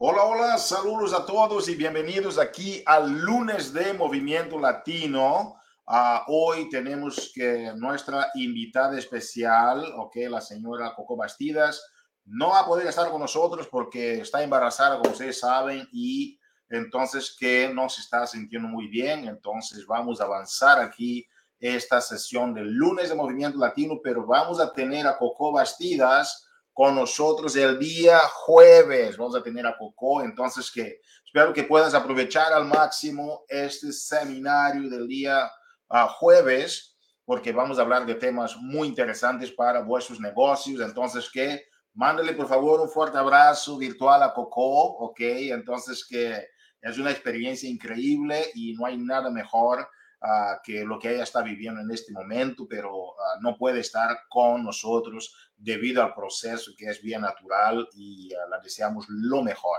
Hola, hola, saludos a todos y bienvenidos aquí al lunes de Movimiento Latino. Uh, hoy tenemos que nuestra invitada especial, ok, la señora Coco Bastidas, no va a poder estar con nosotros porque está embarazada, como ustedes saben, y entonces que no se está sintiendo muy bien. Entonces vamos a avanzar aquí esta sesión del lunes de Movimiento Latino, pero vamos a tener a Coco Bastidas con nosotros el día jueves. Vamos a tener a Coco, entonces que espero que puedas aprovechar al máximo este seminario del día uh, jueves, porque vamos a hablar de temas muy interesantes para vuestros negocios. Entonces que mándale por favor un fuerte abrazo virtual a Coco, ok? Entonces que es una experiencia increíble y no hay nada mejor uh, que lo que ella está viviendo en este momento, pero uh, no puede estar con nosotros debido al proceso que es bien natural y uh, la deseamos lo mejor.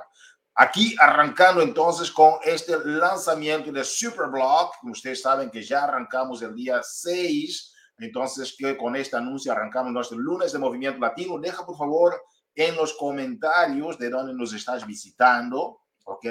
Aquí arrancando entonces con este lanzamiento de Superblock, ustedes saben que ya arrancamos el día 6, entonces que con este anuncio arrancamos nuestro lunes de Movimiento Latino. Deja por favor en los comentarios de dónde nos estás visitando, ¿ok?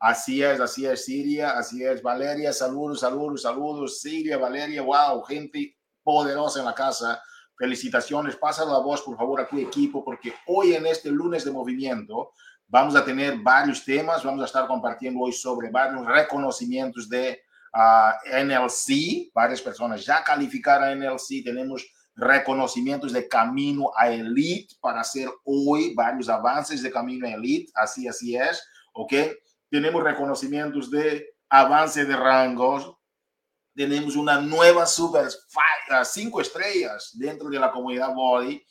Así es, así es, Siria, así es, Valeria, saludos, saludos, saludos, Siria, Valeria, wow, gente poderosa en la casa. Felicitaciones, pasa la voz por favor a tu equipo, porque hoy en este lunes de movimiento vamos a tener varios temas, vamos a estar compartiendo hoy sobre varios reconocimientos de uh, NLC, varias personas ya calificaron a NLC, tenemos reconocimientos de camino a elite para hacer hoy varios avances de camino a elite, así, así es, ¿ok? Tenemos reconocimientos de avance de rangos, tenemos una nueva super cinco estrellas dentro de la comunidad Body.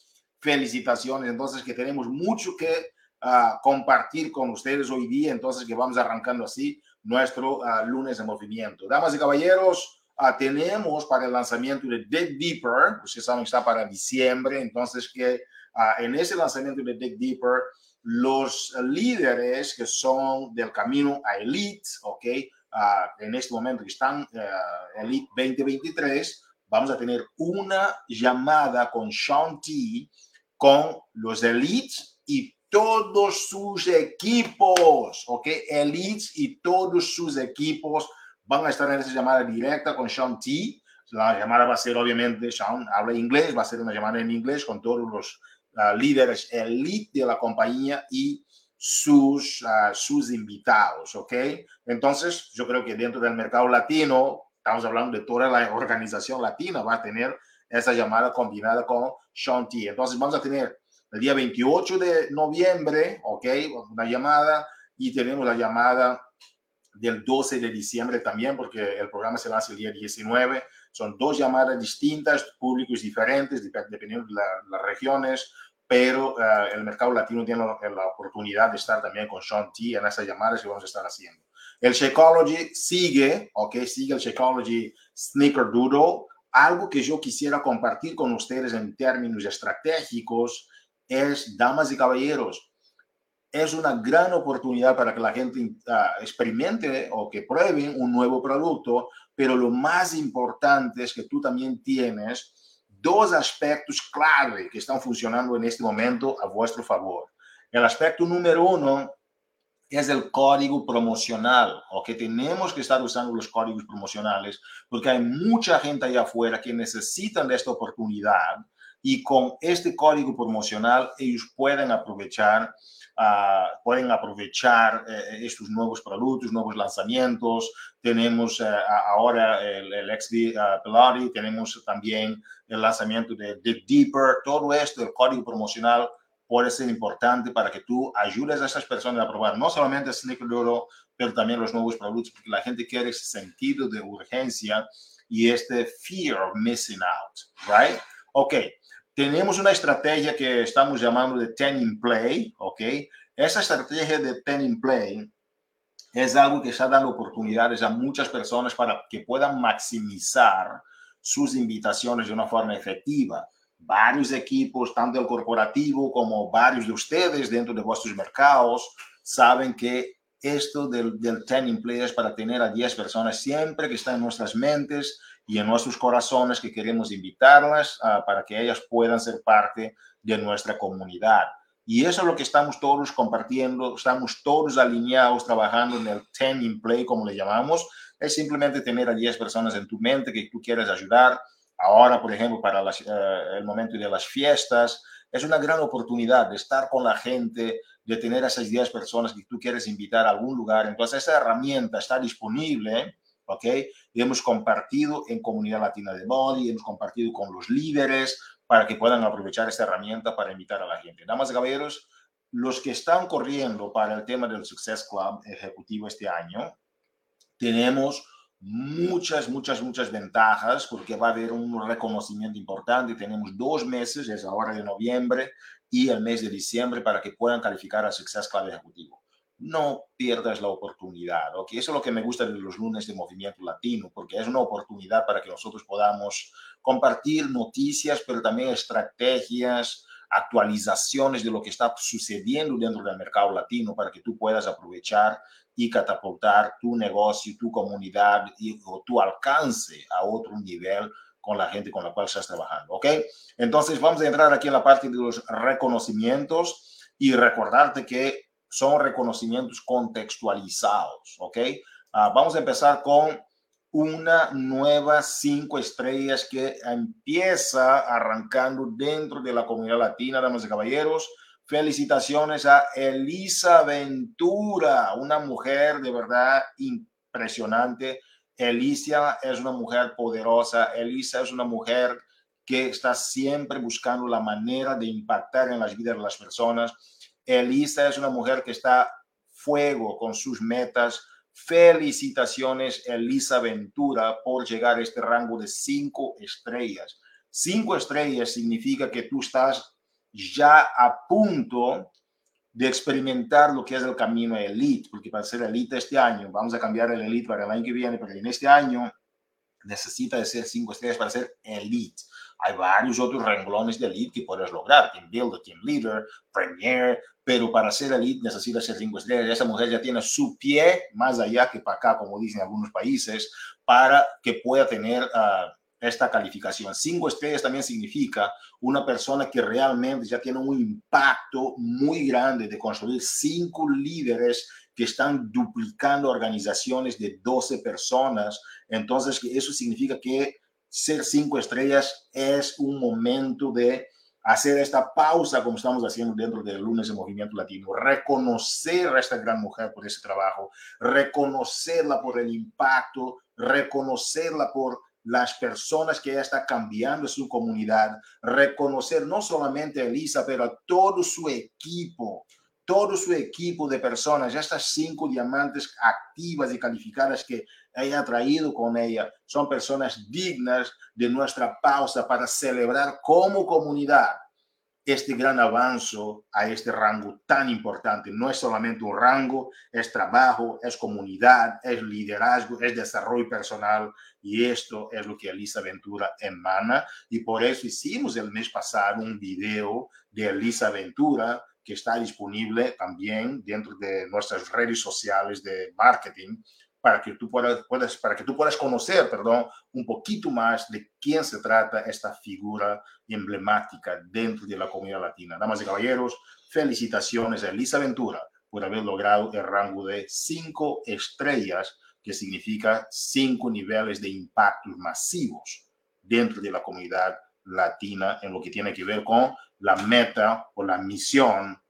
Felicitaciones, entonces que tenemos mucho que uh, compartir con ustedes hoy día, entonces que vamos arrancando así nuestro uh, lunes de movimiento. Damas y caballeros, uh, tenemos para el lanzamiento de Dig Deeper, ustedes saben que está para diciembre, entonces que en ese lanzamiento de Dig Deeper los líderes que son del camino a Elite, ¿ok? Uh, en este momento que están uh, Elite 2023, vamos a tener una llamada con Sean T, con los Elites y todos sus equipos, ¿ok? Elites y todos sus equipos van a estar en esa llamada directa con Sean T. La llamada va a ser, obviamente, Sean habla inglés, va a ser una llamada en inglés con todos los líderes elite de la compañía y sus, uh, sus invitados, ¿ok? Entonces, yo creo que dentro del mercado latino, estamos hablando de toda la organización latina, va a tener esa llamada combinada con Sean T. Entonces, vamos a tener el día 28 de noviembre, ¿ok? Una llamada y tenemos la llamada del 12 de diciembre también, porque el programa se lanza el día 19. Son dos llamadas distintas, públicos diferentes, dependiendo de la, las regiones, pero uh, el mercado latino tiene la, la, oportunidad de estar también con Sean T en esas llamadas que vamos a estar haciendo. El Shakeology sigue, ok, sigue el Shakeology Sneaker Doodle. Algo que yo quisiera compartir con ustedes en términos estratégicos es, damas y caballeros, es una gran oportunidad para que la gente uh, experimente o que prueben un nuevo producto, pero lo más importante es que tú también tienes dos aspectos clave que están funcionando en este momento a vuestro favor. El aspecto número uno es el código promocional, o que tenemos que estar usando los códigos promocionales, porque hay mucha gente allá afuera que necesitan de esta oportunidad y con este código promocional ellos pueden aprovechar Uh, pueden aprovechar eh, estos nuevos productos, nuevos lanzamientos. Tenemos uh, ahora el, el XD uh, Pilates, tenemos también el lanzamiento de Dig Deeper. Todo esto, el código promocional puede ser importante para que tú ayudes a esas personas a probar no solamente Sneaker Doodle, pero también los nuevos productos, porque la gente quiere ese sentido de urgencia y este fear of missing out, right? Ok, tenemos una estrategia que estamos llamando de 10 in play, ¿ok? Esa estrategia de 10 in play es algo que está dando oportunidades a muchas personas para que puedan maximizar sus invitaciones de una forma efectiva. Varios equipos, tanto el corporativo como varios de ustedes dentro de vuestros mercados, saben que esto del, del 10 in play es para tener a 10 personas siempre que está en nuestras mentes y en nuestros corazones que queremos invitarlas uh, para que ellas puedan ser parte de nuestra comunidad. Y eso es lo que estamos todos compartiendo, estamos todos alineados trabajando en el 10 in play, como le llamamos. Es simplemente tener a 10 personas en tu mente que tú quieres ayudar. Ahora, por ejemplo, para eh, el momento de las fiestas, es una gran oportunidad de estar con la gente, de tener a esas 10 personas que tú quieres invitar a algún lugar. Entonces, esa herramienta está disponible, ¿ok? Y hemos compartido en Comunidad Latina de Body, hemos compartido con los líderes, para que puedan aprovechar esta herramienta para invitar a la gente. Damas y caballeros, los que están corriendo para el tema del Success Club ejecutivo este año, tenemos muchas, muchas, muchas ventajas porque va a haber un reconocimiento importante. Tenemos dos meses, es ahora de noviembre y el mes de diciembre para que puedan calificar al Success Club ejecutivo. No pierdas la oportunidad, ¿ok? Eso es lo que me gusta de los lunes de Movimiento Latino, porque es una oportunidad para que nosotros podamos compartir noticias, pero también estrategias, actualizaciones de lo que está sucediendo dentro del mercado latino para que tú puedas aprovechar y catapultar tu negocio, tu comunidad y, o tu alcance a otro nivel con la gente con la cual estás trabajando, ¿ok? Entonces vamos a entrar aquí en la parte de los reconocimientos y recordarte que son reconocimientos contextualizados, ¿ok? Uh, vamos a empezar con una nueva cinco estrellas que empieza arrancando dentro de la comunidad latina, damas y caballeros. Felicitaciones a Elisa Ventura, una mujer de verdad impresionante. Elisa es una mujer poderosa, Elisa es una mujer que está siempre buscando la manera de impactar en las vidas de las personas. Elisa es una mujer que está fuego con sus metas, Felicitaciones, Elisa Ventura, por llegar a este rango de cinco estrellas. Cinco estrellas significa que tú estás ya a punto de experimentar lo que es el camino elite, porque para ser elite este año, vamos a cambiar el elite para el año que viene, porque en este año necesita de ser cinco estrellas para ser elite. Hay varios otros renglones de elite que puedes lograr, Team Builder, Team Leader, Premier, pero para ser elite necesita ser cinco estrellas. Esa mujer ya tiene su pie más allá que para acá, como dicen algunos países, para que pueda tener uh, esta calificación. Cinco estrellas también significa una persona que realmente ya tiene un impacto muy grande de construir cinco líderes que están duplicando organizaciones de 12 personas. Entonces, eso significa que ser cinco estrellas es un momento de hacer esta pausa como estamos haciendo dentro del lunes de Movimiento Latino, reconocer a esta gran mujer por ese trabajo, reconocerla por el impacto, reconocerla por las personas que ella está cambiando su comunidad, reconocer no solamente a Elisa, pero a todo su equipo, todo su equipo de personas, estas cinco diamantes activas y calificadas que ella ha traído con ella, son personas dignas de nuestra pausa para celebrar como comunidad este gran avance a este rango tan importante. No es solamente un rango, es trabajo, es comunidad, es liderazgo, es desarrollo personal y esto es lo que Elisa Ventura emana y por eso hicimos el mes pasado un video de Elisa Ventura que está disponible también dentro de nuestras redes sociales de marketing para que tú puedas, para que tú puedas conocer, perdón, un poquito más de quién se trata esta figura emblemática dentro de la comunidad latina. Damas y caballeros, felicitaciones a Elisa Ventura por haber logrado el rango de cinco estrellas, que significa cinco niveles de impactos masivos dentro de la comunidad latina en lo que tiene que ver con la meta o la misión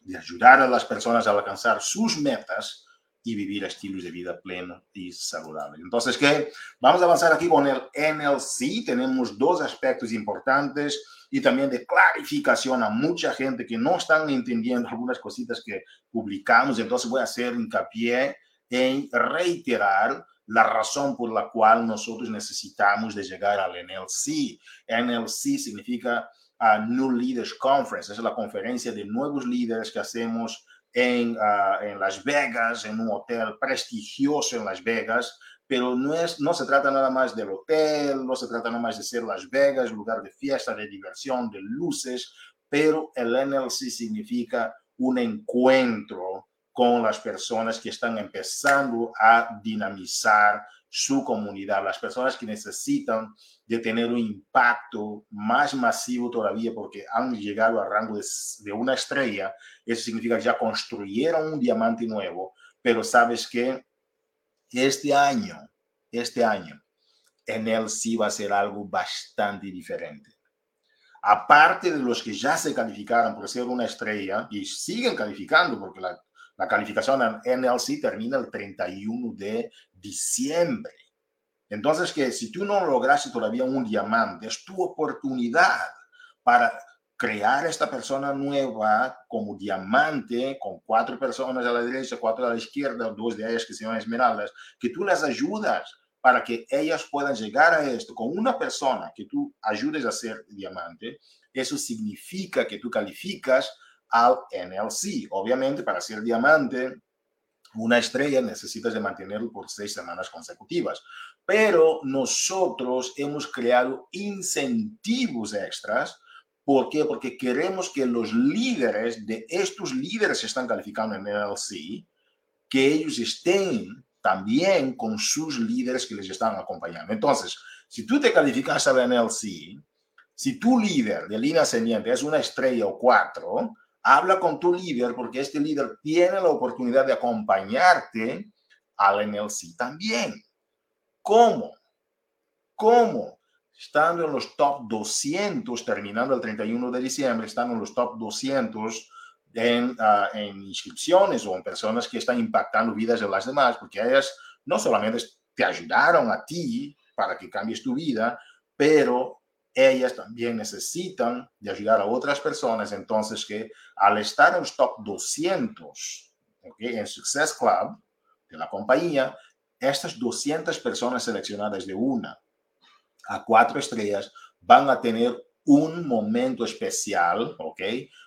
de ayudar a las personas a alcanzar sus metas y vivir estilos de vida pleno y saludable. Entonces, ¿qué? Vamos a avanzar aquí con el NLC. Tenemos dos aspectos importantes y también de clarificación a mucha gente que no están entendiendo algunas cositas que publicamos. Entonces, voy a hacer hincapié en reiterar la razón por la cual nosotros necesitamos de llegar al NLC. NLC significa a New Leaders Conference, es la conferencia de nuevos líderes que hacemos en, uh, en, Las Vegas, en un hotel prestigioso en Las Vegas, pero no, es, no se trata nada más del hotel, no se trata nada más de ser Las Vegas, lugar de fiesta, de diversión, de luces, pero el NLC significa un encuentro con las personas que están empezando a dinamizar su comunidad, las personas que necesitan de tener un impacto más masivo todavía porque han llegado al rango de, una estrella, eso significa que ya construyeron un diamante nuevo, pero sabes que este año, este año, en él sí va a ser algo bastante diferente. Aparte de los que ya se calificaron por ser una estrella y siguen calificando porque la la calificación en NLC termina el 31 de diciembre. Entonces, que si tú no lograste todavía un diamante, es tu oportunidad para crear esta persona nueva como diamante, con cuatro personas a la derecha, cuatro a la izquierda, dos de ellas que se esmeraldas, que tú las ayudas para que ellas puedan llegar a esto. Con una persona que tú ayudes a ser diamante, eso significa que tú calificas al NLC. Obviamente, para ser diamante, una estrella necesitas de mantenerlo por seis semanas consecutivas. Pero nosotros hemos creado incentivos extras. ¿Por qué? Porque queremos que los líderes de estos líderes que están calificando en NLC, que ellos estén también con sus líderes que les están acompañando. Entonces, si tú te calificas al NLC, si tu líder de línea ascendiente es una estrella o cuatro, Habla con tu líder porque este líder tiene la oportunidad de acompañarte al NLC también. ¿Cómo? ¿Cómo? Estando en los top 200, terminando el 31 de diciembre, estando en los top 200 en, ah, en inscripciones o en personas que están impactando vidas de las demás, porque ellas no solamente te ayudaron a ti para que cambies tu vida, pero ellas también necesitan de ayudar a otras personas. Entonces, que al estar en los top 200 en Success Club de la compañía, estas 200 personas seleccionadas de una a cuatro estrellas van a tener un momento especial, ¿ok?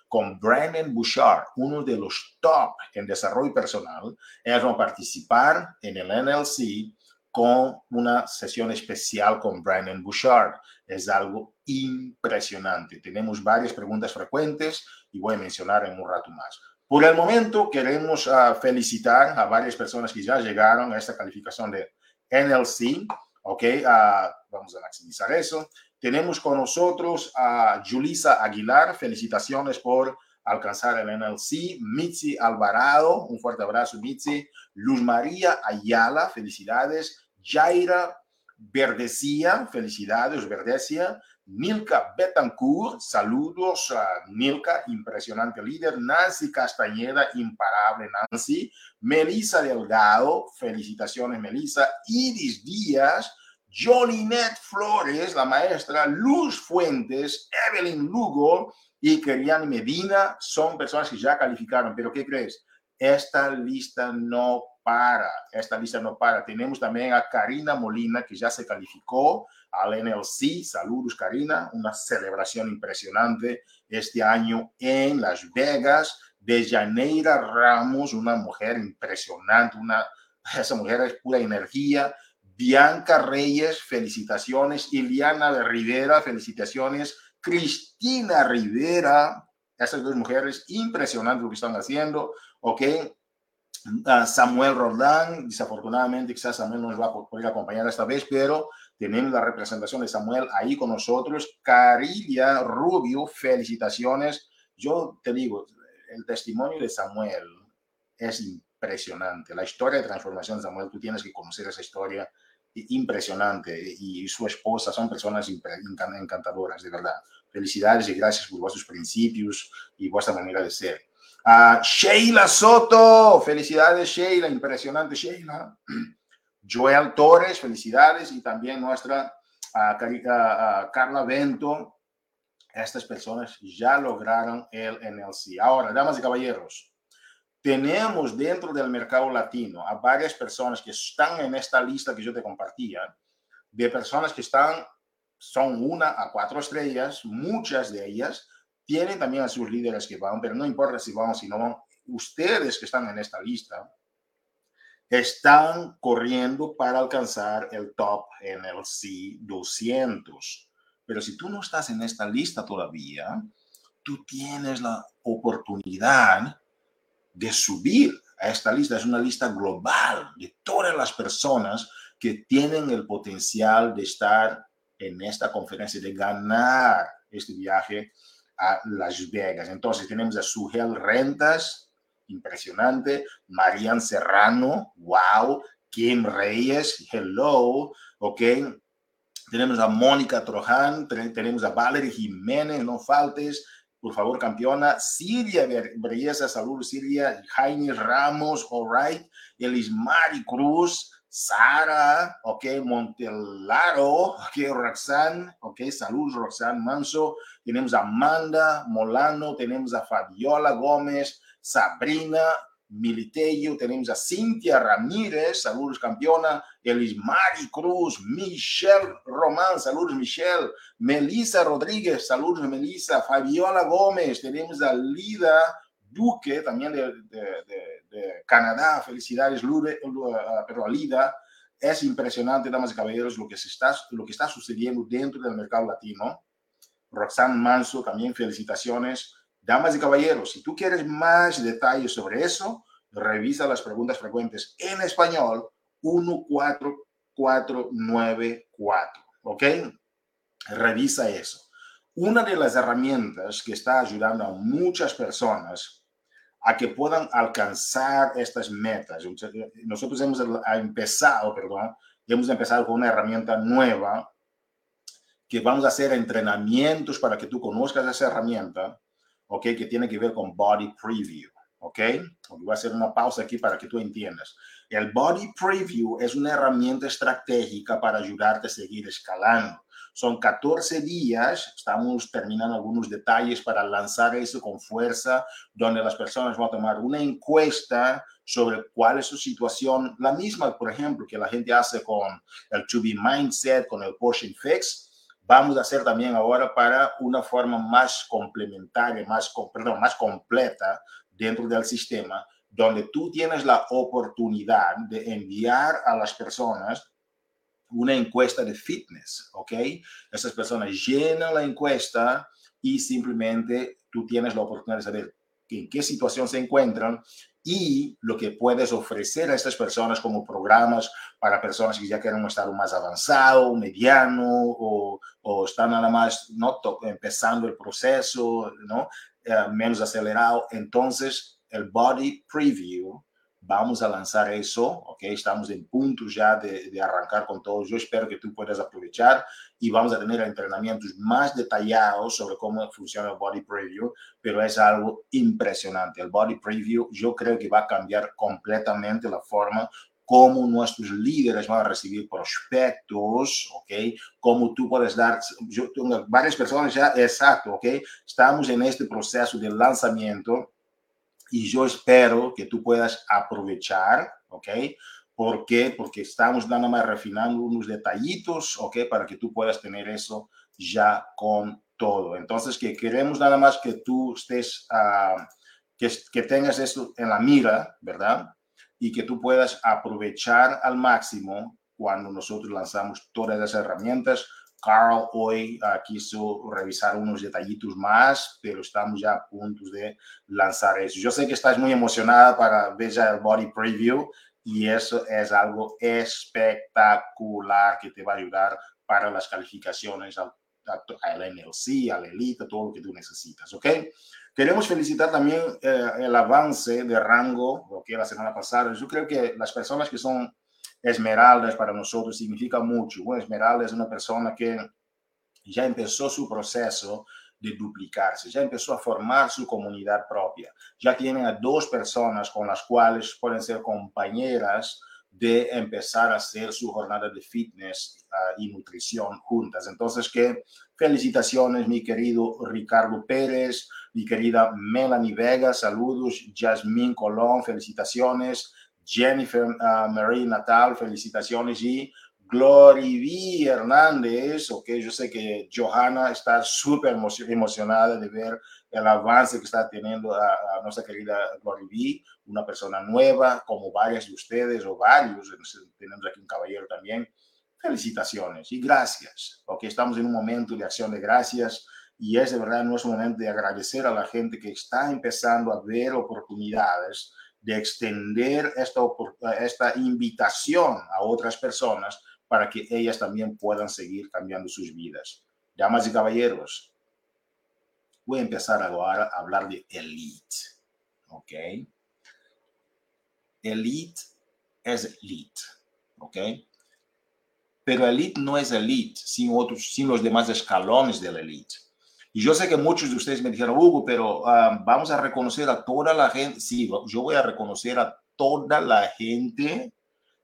Con Brandon Bouchard, uno de los top en desarrollo personal. Ellos van a participar en el NLC con una sesión especial con Brandon Bouchard. Es algo impresionante. Tenemos varias preguntas frecuentes y voy a mencionar en un rato más. Por el momento queremos uh, felicitar a varias personas que ya llegaron a esta calificación de NLC. Ok, uh, vamos a maximizar eso. Tenemos con nosotros a Julisa Aguilar. Felicitaciones por alcanzar el NLC. Mitzi Alvarado, un fuerte abrazo, Mitzi. Luz María Ayala, felicidades. Jaira Verdecía, felicidades, Verdecia. Nilka Betancourt, saludos a Nilka, impresionante líder. Nancy Castañeda, imparable Nancy. Melissa Delgado, felicitaciones Melissa. Iris Díaz, Jolinette Flores, la maestra. Luz Fuentes, Evelyn Lugo y Kerian Medina son personas que ya calificaron. Pero ¿qué crees? Esta lista no para, esta lista no para. Tenemos también a Karina Molina, que ya se calificó al NLC. Saludos, Karina. Una celebración impresionante este año en Las Vegas. De Janeira Ramos, una mujer impresionante, una, esa mujer es pura energía. Bianca Reyes, felicitaciones. Iliana de Rivera, felicitaciones. Cristina Rivera, esas dos mujeres, impresionante lo que están haciendo, ¿ok? Samuel Roldán, desafortunadamente quizás Samuel no nos va a poder acompañar esta vez, pero tenemos la representación de Samuel ahí con nosotros. Carilia Rubio, felicitaciones. Yo te digo, el testimonio de Samuel es impresionante. La historia de transformación de Samuel, tú tienes que conocer esa historia impresionante y su esposa son personas encantadoras, de verdad. Felicidades y gracias por vuestros principios y vuestra manera de ser. Sheila Soto, felicidades Sheila, impresionante Sheila. Joel Torres, felicidades y también nuestra Carla Vento. Estas personas ya lograron el NLC. Ahora, damas y caballeros, tenemos dentro del mercado latino a varias personas que están en esta lista que yo te compartía, de personas que están, son una a cuatro estrellas, muchas de ellas tienen también a sus líderes que van, pero no importa si van o si no van, ustedes que están en esta lista están corriendo para alcanzar el top en el C200. Pero si tú no estás en esta lista todavía, tú tienes la oportunidad de subir a esta lista. Es una lista global de todas las personas que tienen el potencial de estar en esta conferencia, de ganar este viaje a Las Vegas. Entonces tenemos a Sugel Rentas, impresionante, Marian Serrano, wow, Kim Reyes, hello, ok. Tenemos a Mónica Trojan, tenemos a Valerie Jiménez, no faltes, por favor, campeona. Siria Belleza, saludos, Siria. Jaime Ramos, all right. Elismari Cruz, Sara, ok, Montelaro, ok, Roxanne, ok, saludos, Roxanne Manso. Tenemos a Amanda Molano, tenemos a Fabiola Gómez, Sabrina Militello, tenemos a Cintia Ramírez, saludos campeona, Elismari Cruz, Michelle Román, saludos Michelle, Melissa Rodríguez, saludos Melissa, Fabiola Gómez, tenemos a Lida Duque, también de, de, Canadá, felicidades, Lure, uh, pero a Lida, es impresionante, damas y caballeros, lo que, se está, lo que está sucediendo dentro del mercado latino. Roxanne Manso, también felicitaciones. Damas y caballeros, si tú quieres más detalles sobre eso, revisa las preguntas frecuentes en español 14494. ¿Ok? Revisa eso. Una de las herramientas que está ayudando a muchas personas a que puedan alcanzar estas metas. Nosotros hemos empezado, perdón, hemos empezado con una herramienta nueva que vamos a hacer entrenamientos para que tú conozcas esa herramienta ¿ok? Que tiene que ver con body preview, ¿ok? Voy a hacer una pausa aquí para que tú entiendas. El body preview es una herramienta estratégica para ayudarte a seguir escalando. Son 14 días, estamos terminando algunos detalles para lanzar eso con fuerza, donde las personas van a tomar una encuesta sobre cuál es su situación, la misma, por ejemplo, que la gente hace con el To Be Mindset, con el Portion Fix, vamos a hacer también ahora para una forma más complementaria, más, perdón, más completa dentro del sistema, donde tú tienes la oportunidad de enviar a las personas una encuesta de fitness, ¿ok? Esas personas llenan la encuesta y simplemente tú tienes la oportunidad de saber en qué situación se encuentran y lo que puedes ofrecer a estas personas como programas para personas que ya quieren un estado más avanzado, mediano o, o están nada más no empezando el proceso, ¿no? Eh, menos acelerado. Entonces, el body preview, vamos a lanzar eso, ¿ok? Estamos en punto ya de, de arrancar con todo. Yo espero que tú puedas aprovechar y vamos a tener entrenamientos más detallados sobre cómo funciona el body preview, pero es algo impresionante. El body preview yo creo que va a cambiar completamente la forma como nuestros líderes van a recibir prospectos, ¿ok? Cómo tú puedes dar, yo tengo varias personas ya, exacto, ¿ok? Estamos en este proceso de lanzamiento y yo espero que tú puedas aprovechar, ¿ok? ¿Por qué? Porque estamos nada más refinando unos detallitos, ¿ok? Para que tú puedas tener eso ya con todo. Entonces, que queremos nada más que tú estés, uh, que, que tengas esto en la mira, ¿verdad? Y que tú puedas aprovechar al máximo cuando nosotros lanzamos todas esas herramientas. Carl hoy uh, quiso revisar unos detallitos más, pero estamos ya a punto de lanzar eso. Yo sé que estás muy emocionada para ver ya el body preview y eso es algo espectacular que te va a ayudar para las calificaciones al, al NLC, al Elite, todo lo que tú necesitas, ¿ok? Queremos felicitar también eh, el avance de rango, lo que la semana pasada. Yo creo que las personas que son esmeraldas para nosotros significa mucho. Esmeralda es una persona que ya empezó su proceso de duplicarse, ya empezó a formar su comunidad propia, ya tienen a dos personas con las cuales pueden ser compañeras de empezar a hacer su jornada de fitness uh, y nutrición juntas. Entonces, que felicitaciones, mi querido Ricardo Pérez, mi querida Melanie Vega, saludos, Jasmine Colón, felicitaciones, Jennifer uh, Marie Natal, felicitaciones y Glory Hernández, ok, yo sé que Johanna está súper emocionada de ver el avance que está teniendo a, nuestra querida Glory una persona nueva, como varias de ustedes o varios, tenemos aquí un caballero también. Felicitaciones y gracias, ok, estamos en un momento de acción de gracias y es de verdad nuestro momento de agradecer a la gente que está empezando a ver oportunidades de extender esta, esta invitación a otras personas para que ellas también puedan seguir cambiando sus vidas. Damas y caballeros, voy a empezar ahora a hablar de elite. ¿Ok? Elite es elite. ¿Ok? Pero elite no es elite sin, otros, sin los demás escalones de la elite. Y yo sé que muchos de ustedes me dijeron, Hugo, pero ah, vamos a reconocer a toda la gente. Sí, yo voy a reconocer a toda la gente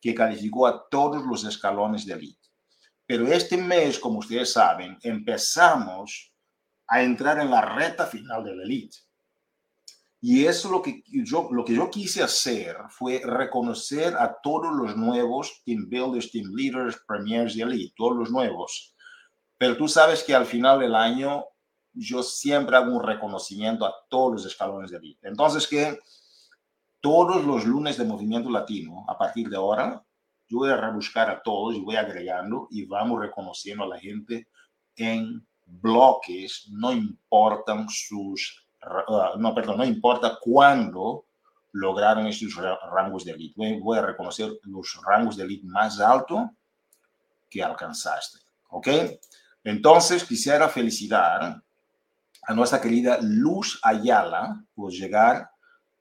que calificó a todos los escalones de elite. Pero este mes, como ustedes saben, empezamos a entrar en la reta final de la elite. Y eso lo que yo, lo que yo quise hacer fue reconocer a todos los nuevos team builders, team leaders, premiers de elite, todos los nuevos. Pero tú sabes que al final del año yo siempre hago un reconocimiento a todos los escalones de elite. Entonces, que todos los lunes de Movimiento Latino, a partir de ahora, yo voy a rebuscar a todos y voy agregando y vamos reconociendo a la gente en bloques, no importan sus, uh, no, perdón, no importa cuándo lograron estos rangos de elite. Voy, a reconocer los rangos de elite más altos que alcanzaste. ¿Ok? Entonces, quisiera felicitar a nuestra querida Luz Ayala por llegar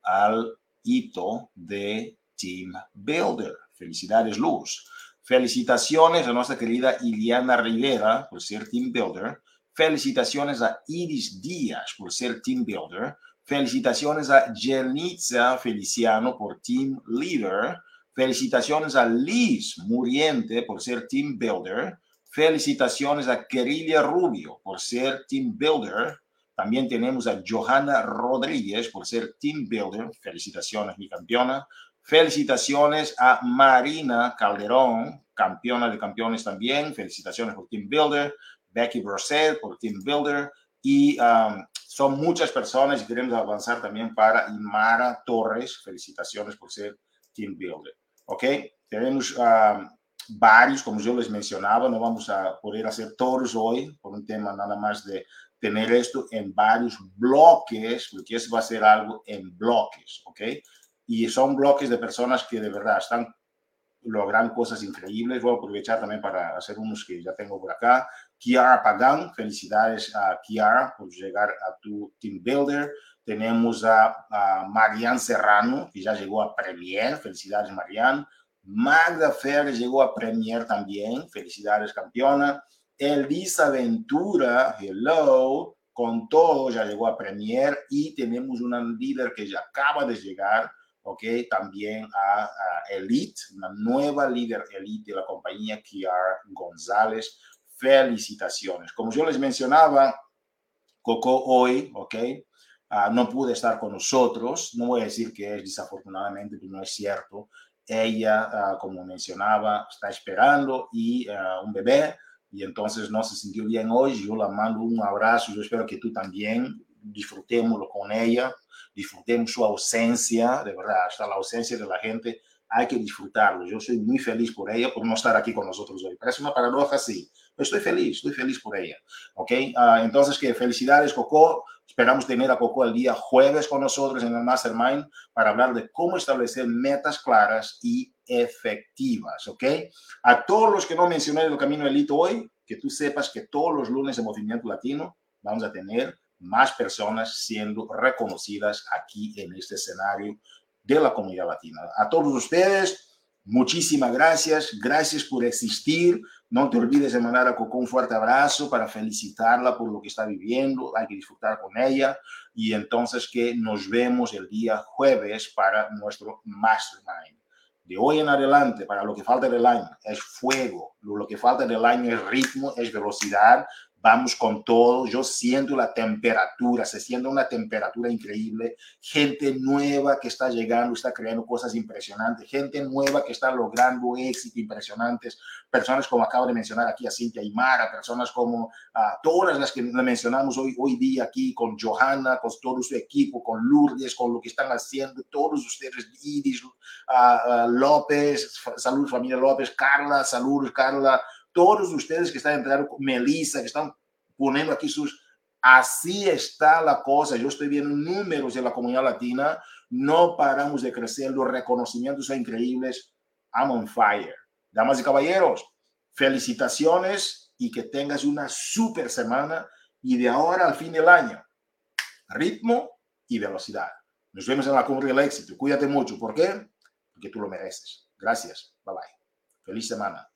al hito de Team Builder. Felicidades, Luz. Felicitaciones a nuestra querida Iliana Rivera por ser Team Builder. Felicitaciones a Iris Díaz por ser Team Builder. Felicitaciones a Jenitza Feliciano por Team Leader. Felicitaciones a Liz Muriente por ser Team Builder. Felicitaciones a Querilia Rubio por ser Team Builder. También tenemos a Johanna Rodríguez por ser Team Builder. Felicitaciones, mi campeona. Felicitaciones a Marina Calderón, campeona de campeones también. Felicitaciones por Team Builder. Becky Brosset por Team Builder. Y um, son muchas personas y queremos avanzar también para Imara Torres. Felicitaciones por ser Team Builder. ¿Ok? Tenemos um, varios, como yo les mencionaba. No vamos a poder hacer todos hoy por un tema nada más de tener esto en varios bloques, porque eso va a ser algo en bloques, ¿ok? Y son bloques de personas que de verdad están logrando cosas increíbles. Voy a aprovechar también para hacer unos que ya tengo por acá. Kiara Pagan, felicidades a Kiara por llegar a tu Team Builder. Tenemos a, a Marianne Serrano, que ya llegó a Premier. Felicidades, Marianne. Magda Fer llegó a Premier también. Felicidades, campeona. Elisa Ventura, hello, con todo, ya llegó a Premier y tenemos una líder que ya acaba de llegar, ok, también a, Elite, una nueva líder Elite de la compañía, Kiara González. Felicitaciones. Como yo les mencionaba, Coco hoy, ok, ah, no pude estar con nosotros. No voy a decir que es desafortunadamente, pero no es cierto. Ella, ah, como mencionaba, está esperando y ah, un bebé y entonces no se sintió bien hoy. Yo la mando un abrazo. Yo espero que tú también disfrutémoslo con ella, disfrutemos su ausencia, de verdad, hasta la ausencia de la gente, hay que disfrutarlo. Yo soy muy feliz por ella, por no estar aquí con nosotros hoy. Parece una paradoja, sí, pero estoy feliz, estoy feliz por ella. ¿Ok? Uh, entonces, que felicidades, Coco. Esperamos tener a Coco el día jueves con nosotros en el Mastermind para hablar de cómo establecer metas claras y efectivas, ¿ok? A todos los que no mencioné en el Camino Elite hoy, que tú sepas que todos los lunes de Movimiento Latino vamos a tener más personas siendo reconocidas aquí en este escenario de la comunidad latina. A todos ustedes, muchísimas gracias. Gracias por existir. No te olvides de mandar a Coco un fuerte abrazo para felicitarla por lo que está viviendo. Hay que disfrutar con ella. Y entonces que nos vemos el día jueves para nuestro mastermind de hoy en adelante, para lo que falta del año, es fuego. Lo que falta del año es ritmo, es velocidad, vamos con todo. Yo siento la temperatura, se siente una temperatura increíble. Gente nueva que está llegando, está creando cosas impresionantes. Gente nueva que está logrando éxito impresionantes. Personas como acabo de mencionar aquí a Cintia Aymara, personas como uh, todas las que mencionamos hoy, hoy día aquí con Johanna, con todo su equipo, con Lourdes, con lo que están haciendo, todos ustedes, Iris, uh, López, salud familia López, Carla, salud Carla todos ustedes que están entrando, Melissa, que están poniendo aquí sus, Así está la cosa. Yo estoy viendo números de la comunidad latina. No paramos de crecer. Los reconocimientos son increíbles. I'm on fire. Damas y caballeros, felicitaciones y que tengas una super semana. Y de ahora al fin del año, ritmo y velocidad. Nos vemos en la cumbre del éxito. Cuídate mucho. ¿Por qué? Porque tú lo mereces. Gracias. Bye bye. Feliz semana.